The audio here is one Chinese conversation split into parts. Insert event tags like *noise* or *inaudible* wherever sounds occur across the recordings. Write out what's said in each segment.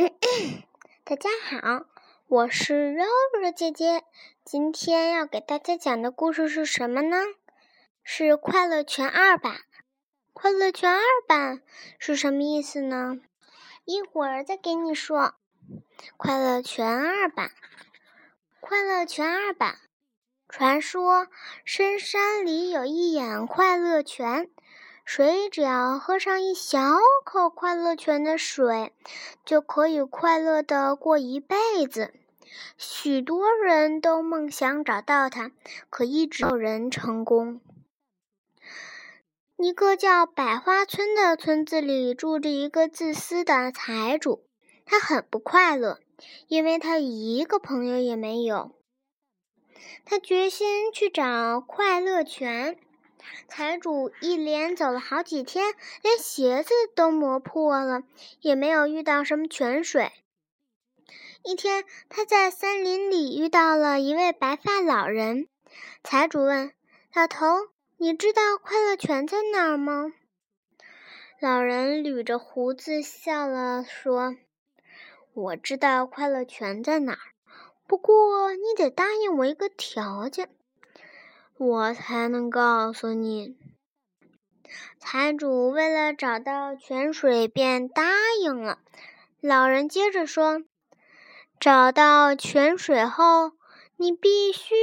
*clears throat* 大家好，我是肉肉姐姐。今天要给大家讲的故事是什么呢？是《快乐泉二版》。快乐泉二版是什么意思呢？一会儿再给你说。快乐泉二版，快乐泉二版。传说深山里有一眼快乐泉。谁只要喝上一小口快乐泉的水，就可以快乐的过一辈子。许多人都梦想找到它，可一直没有人成功。一个叫百花村的村子里，住着一个自私的财主，他很不快乐，因为他一个朋友也没有。他决心去找快乐泉。财主一连走了好几天，连鞋子都磨破了，也没有遇到什么泉水。一天，他在森林里遇到了一位白发老人。财主问：“老头，你知道快乐泉在哪儿吗？”老人捋着胡子笑了，说：“我知道快乐泉在哪儿，不过你得答应我一个条件。”我才能告诉你。财主为了找到泉水，便答应了。老人接着说：“找到泉水后，你必须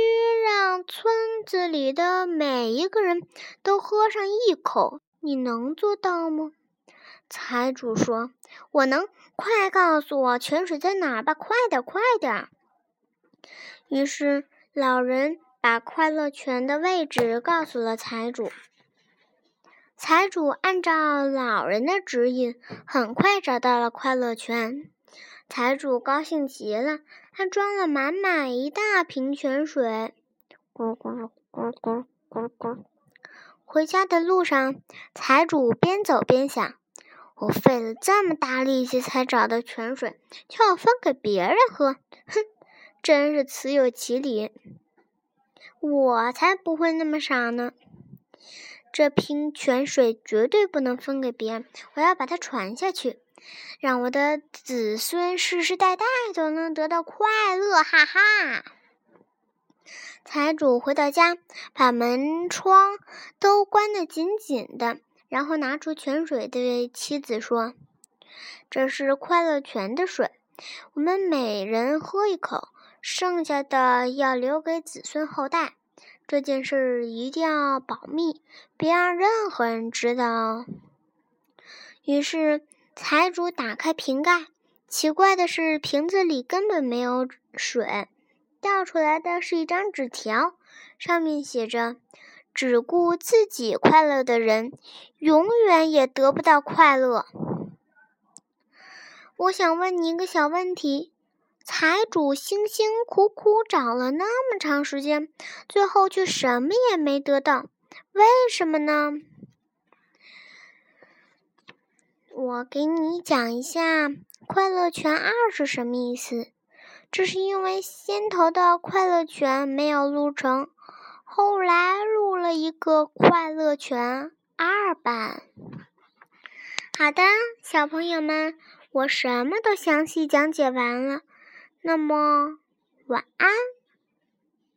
让村子里的每一个人都喝上一口。你能做到吗？”财主说：“我能。快告诉我泉水在哪儿吧！快点，快点！”于是老人。把快乐泉的位置告诉了财主。财主按照老人的指引，很快找到了快乐泉。财主高兴极了，他装了满满一大瓶泉水。咕咕咕咕咕咕。回家的路上，财主边走边想：“我费了这么大力气才找到泉水，却要分给别人喝，哼，真是此有其理。”我才不会那么傻呢！这瓶泉水绝对不能分给别人，我要把它传下去，让我的子孙世世代代都能得到快乐！哈哈！财主回到家，把门窗都关得紧紧的，然后拿出泉水，对妻子说：“这是快乐泉的水，我们每人喝一口。”剩下的要留给子孙后代，这件事一定要保密，别让任何人知道。于是财主打开瓶盖，奇怪的是，瓶子里根本没有水，掉出来的是一张纸条，上面写着：“只顾自己快乐的人，永远也得不到快乐。”我想问你一个小问题。财主辛辛苦苦找了那么长时间，最后却什么也没得到，为什么呢？我给你讲一下“快乐泉二”是什么意思。这是因为先头的快乐泉没有录成，后来录了一个快乐泉二版。好的，小朋友们，我什么都详细讲解完了。那么，晚安。